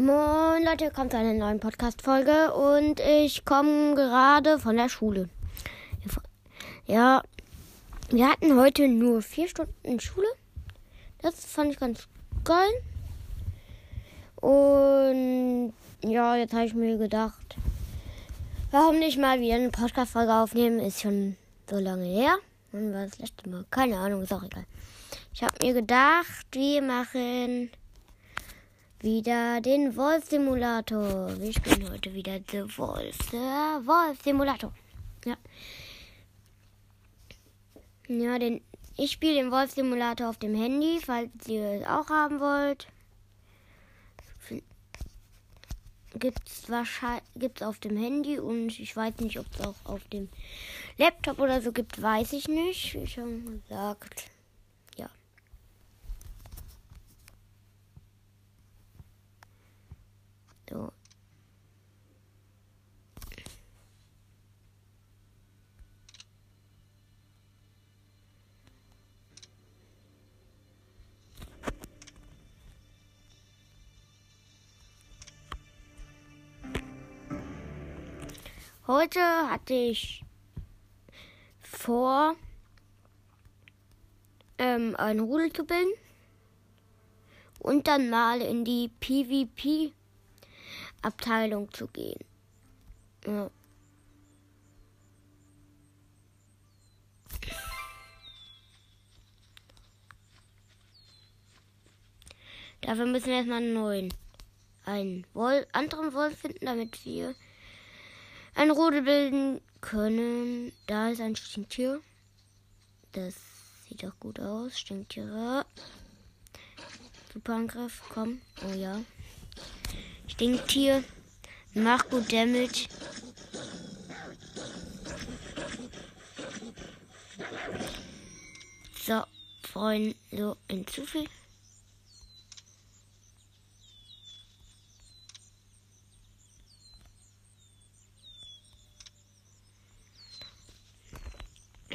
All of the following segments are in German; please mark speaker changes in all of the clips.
Speaker 1: Moin Leute, kommt zu einer neuen Podcast-Folge und ich komme gerade von der Schule. Ja, wir hatten heute nur vier Stunden Schule. Das fand ich ganz geil. Und ja, jetzt habe ich mir gedacht, warum nicht mal wieder eine Podcast-Folge aufnehmen? Ist schon so lange her. Wann war das letzte Mal? Keine Ahnung, ist auch egal. Ich habe mir gedacht, wir machen wieder den Wolf-Simulator. Wir spielen heute wieder The Wolf. Der Wolf-Simulator. Ja. Ja, den, ich spiele den Wolf-Simulator auf dem Handy, falls ihr es auch haben wollt. Gibt's wahrscheinlich gibt's auf dem Handy und ich weiß nicht, ob es auch auf dem Laptop oder so gibt, weiß ich nicht. Wie schon gesagt. Heute hatte ich vor, ähm, einen Rudel zu bilden und dann mal in die PvP Abteilung zu gehen. Ja. Dafür müssen wir erstmal einen neuen, einen Wolf, anderen Wolf finden, damit wir ein Rudel bilden können. Da ist ein Stinktier. Das sieht auch gut aus. Stinktiere. Super Angriff, komm. Oh ja. Stinktier. Mach gut Damage. So, Freunde, so hinzufügen.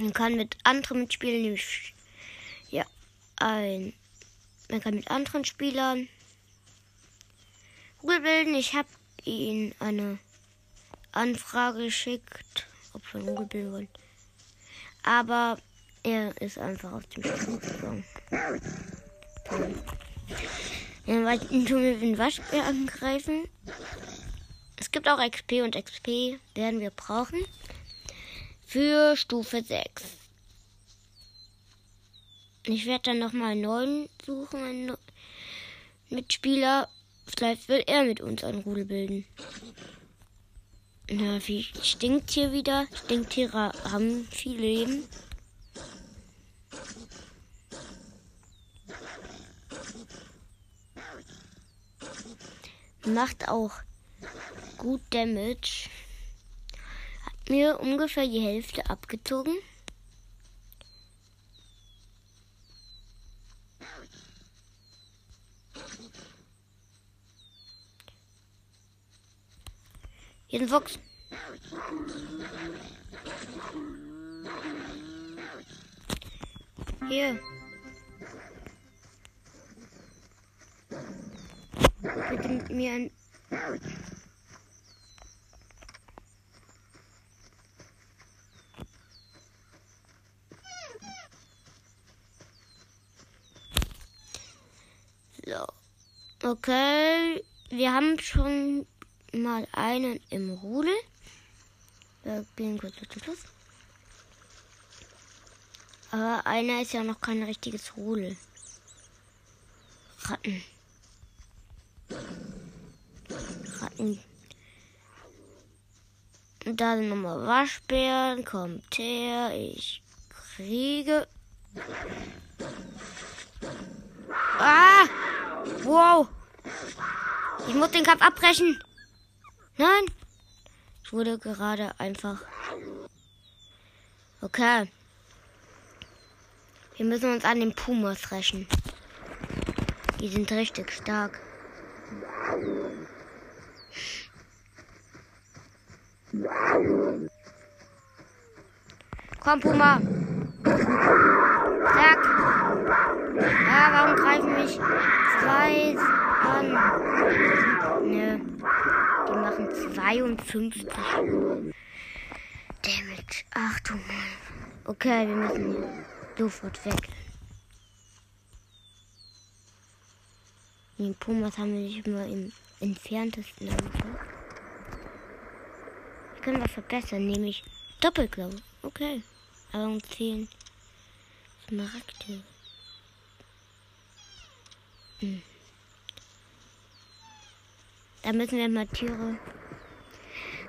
Speaker 1: Man kann mit anderen mitspielen, nämlich ja, ein. Man kann mit anderen Spielern Google bilden. Ich habe ihn eine Anfrage geschickt, ob wir Google bilden wollen. Aber er ist einfach aus dem Spiel gegangen. Weiten tun wir den Waschbär angreifen. Es gibt auch XP und XP werden wir brauchen. Für Stufe 6. Ich werde dann nochmal einen neuen suchen, einen Mitspieler. Vielleicht will er mit uns ein Rudel bilden. Na, wie stinkt hier wieder? Stinktiere haben viel Leben. Macht auch gut Damage. Mir ungefähr die Hälfte abgezogen. Hier ist ein Fuchs. Hier. Bitte mit mir ein. So. Okay. Wir haben schon mal einen im Rudel. Wir spielen kurz Schluss. Aber einer ist ja noch kein richtiges Rudel. Ratten. Ratten. Und da sind nochmal Waschbären. Kommt her. Ich kriege. Ah! Wow! Ich muss den Kampf abbrechen. Nein! Ich wurde gerade einfach. Okay. Wir müssen uns an den Pumas rächen. Die sind richtig stark. Komm, Puma. Zack. Ja, warum greifen mich zwei an? machen 52 Damage. Ach du Mann. Okay, wir müssen sofort weg. Den Pumas haben wir nicht immer im entferntesten angefangen. Wir können was verbessern, nämlich Doppelklaue. Okay. Aber uns fehlen Smaragde. Hm. Da müssen wir mal Tiere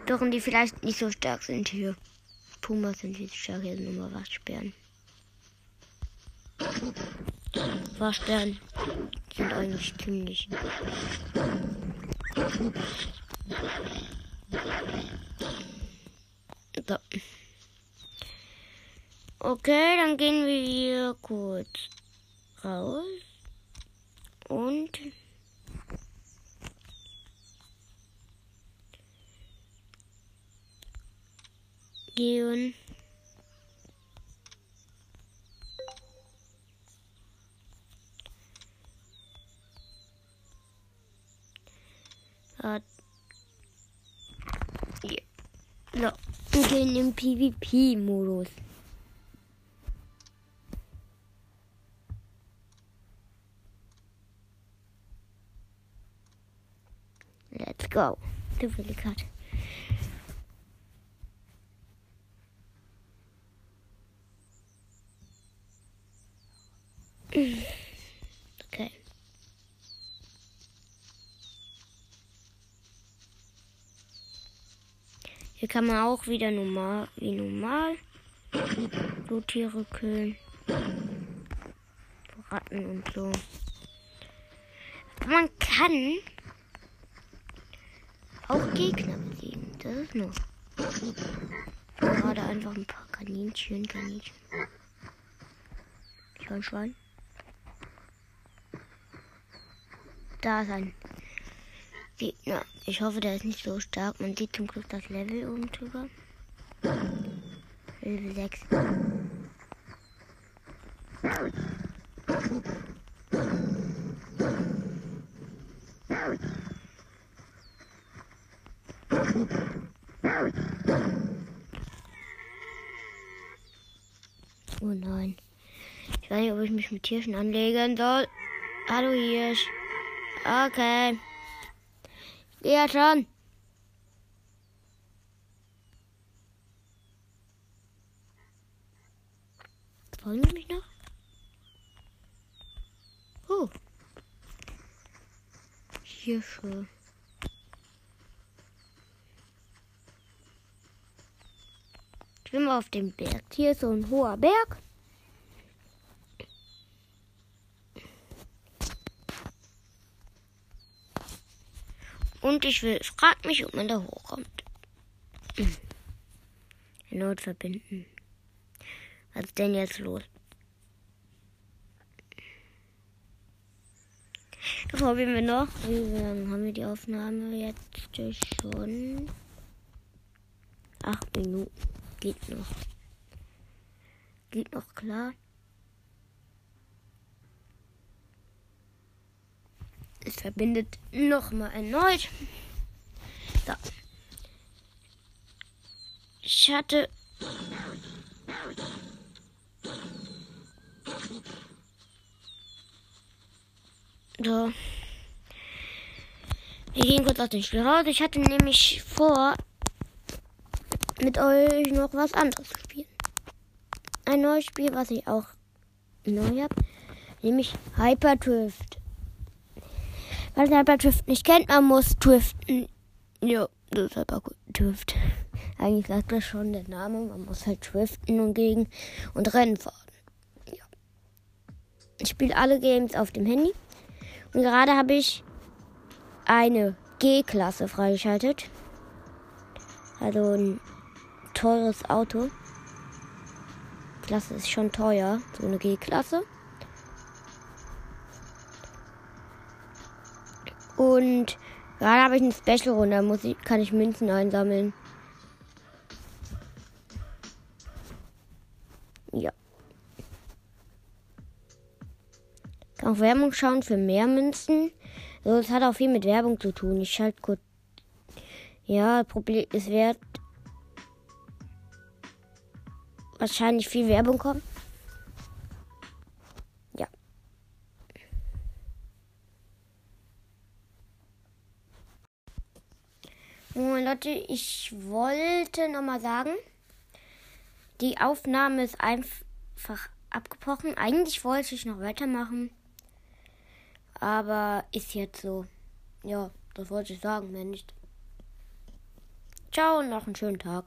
Speaker 1: suchen, die vielleicht nicht so stark sind hier. Pumas sind viel stark, hier sind nur Waschbären. Waschbären sind eigentlich ziemlich. So. Okay, dann gehen wir hier kurz raus und gehen. So, wir gehen im PvP-Modus. Let's go. Zufällig Okay. Hier kann man auch wieder normal, wie normal, so Tiere killen. Ratten und so. Man kann auch Gegner besiegen. Das ist noch. Gerade einfach ein paar Kaninchen, Kaninchen. Schwein, Schwein. Da ist ein Gegner. Ich hoffe, der ist nicht so stark. Man sieht zum Glück das Level oben drüber. Level 6. Oh nein. Ich weiß nicht, ob ich mich mit Hirschen anlegen soll. Hallo Hirsch. Okay. Ja, schon. Wollen Sie mich noch? Oh. Hier schon. Ich bin auf dem Berg. Hier ist so ein hoher Berg. Und ich will, frag mich, ob man da hochkommt. Erneut verbinden. Was ist denn jetzt los? Das probieren wir noch. Wie lange haben wir die Aufnahme jetzt schon? Acht Minuten. Geht noch. Geht noch klar. Es verbindet nochmal erneut. So. Ich hatte. So. Wir gehen kurz aus dem Spiel raus. Ich hatte nämlich vor, mit euch noch was anderes zu spielen. Ein neues Spiel, was ich auch neu habe, nämlich Hyperdrift. Weil man bei Drift nicht kennt, man muss driften. Ja, das ist aber gut. Drift. Eigentlich sagt das schon der Name. Man muss halt driften und gegen und Rennen fahren. Ja. Ich spiele alle Games auf dem Handy. Und gerade habe ich eine G-Klasse freigeschaltet. Also ein teures Auto. Klasse ist schon teuer, so eine G-Klasse. Und gerade habe ich eine Special-Runde, da muss ich, kann ich Münzen einsammeln. Ja. Kann auch Werbung schauen für mehr Münzen. Also, es hat auch viel mit Werbung zu tun. Ich schalte kurz Ja, Problem, es wird wahrscheinlich viel Werbung kommen. Und Leute, ich wollte nochmal sagen, die Aufnahme ist einfach abgebrochen. Eigentlich wollte ich noch weitermachen. Aber ist jetzt so. Ja, das wollte ich sagen, mehr nicht. Ciao und noch einen schönen Tag.